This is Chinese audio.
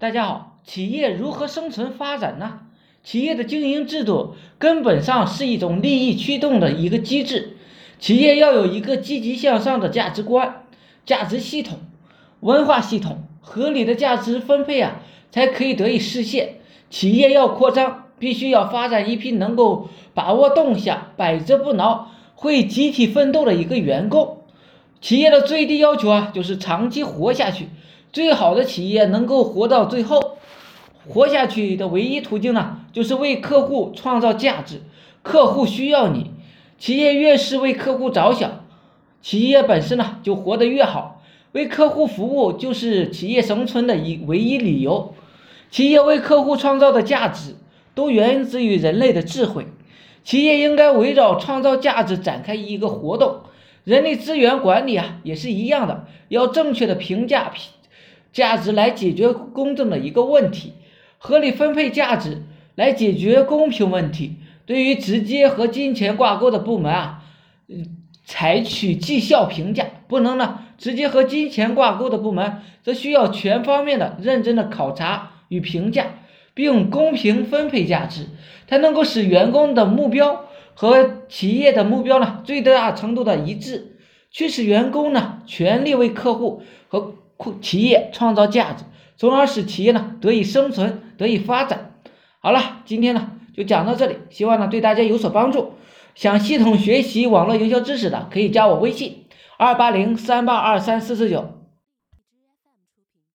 大家好，企业如何生存发展呢？企业的经营制度根本上是一种利益驱动的一个机制，企业要有一个积极向上的价值观、价值系统、文化系统，合理的价值分配啊，才可以得以实现。企业要扩张，必须要发展一批能够把握动向、百折不挠、会集体奋斗的一个员工。企业的最低要求啊，就是长期活下去。最好的企业能够活到最后，活下去的唯一途径呢，就是为客户创造价值。客户需要你，企业越是为客户着想，企业本身呢就活得越好。为客户服务就是企业生存的一唯一理由。企业为客户创造的价值，都源自于人类的智慧。企业应该围绕创造价值展开一个活动。人力资源管理啊，也是一样的，要正确的评价评。价值来解决公正的一个问题，合理分配价值来解决公平问题。对于直接和金钱挂钩的部门啊，嗯，采取绩效评价；不能呢直接和金钱挂钩的部门，则需要全方面的认真的考察与评价，并公平分配价值，才能够使员工的目标和企业的目标呢最大程度的一致，驱使员工呢全力为客户和。企业创造价值，从而使企业呢得以生存、得以发展。好了，今天呢就讲到这里，希望呢对大家有所帮助。想系统学习网络营销知识的，可以加我微信：二八零三八二三四四九。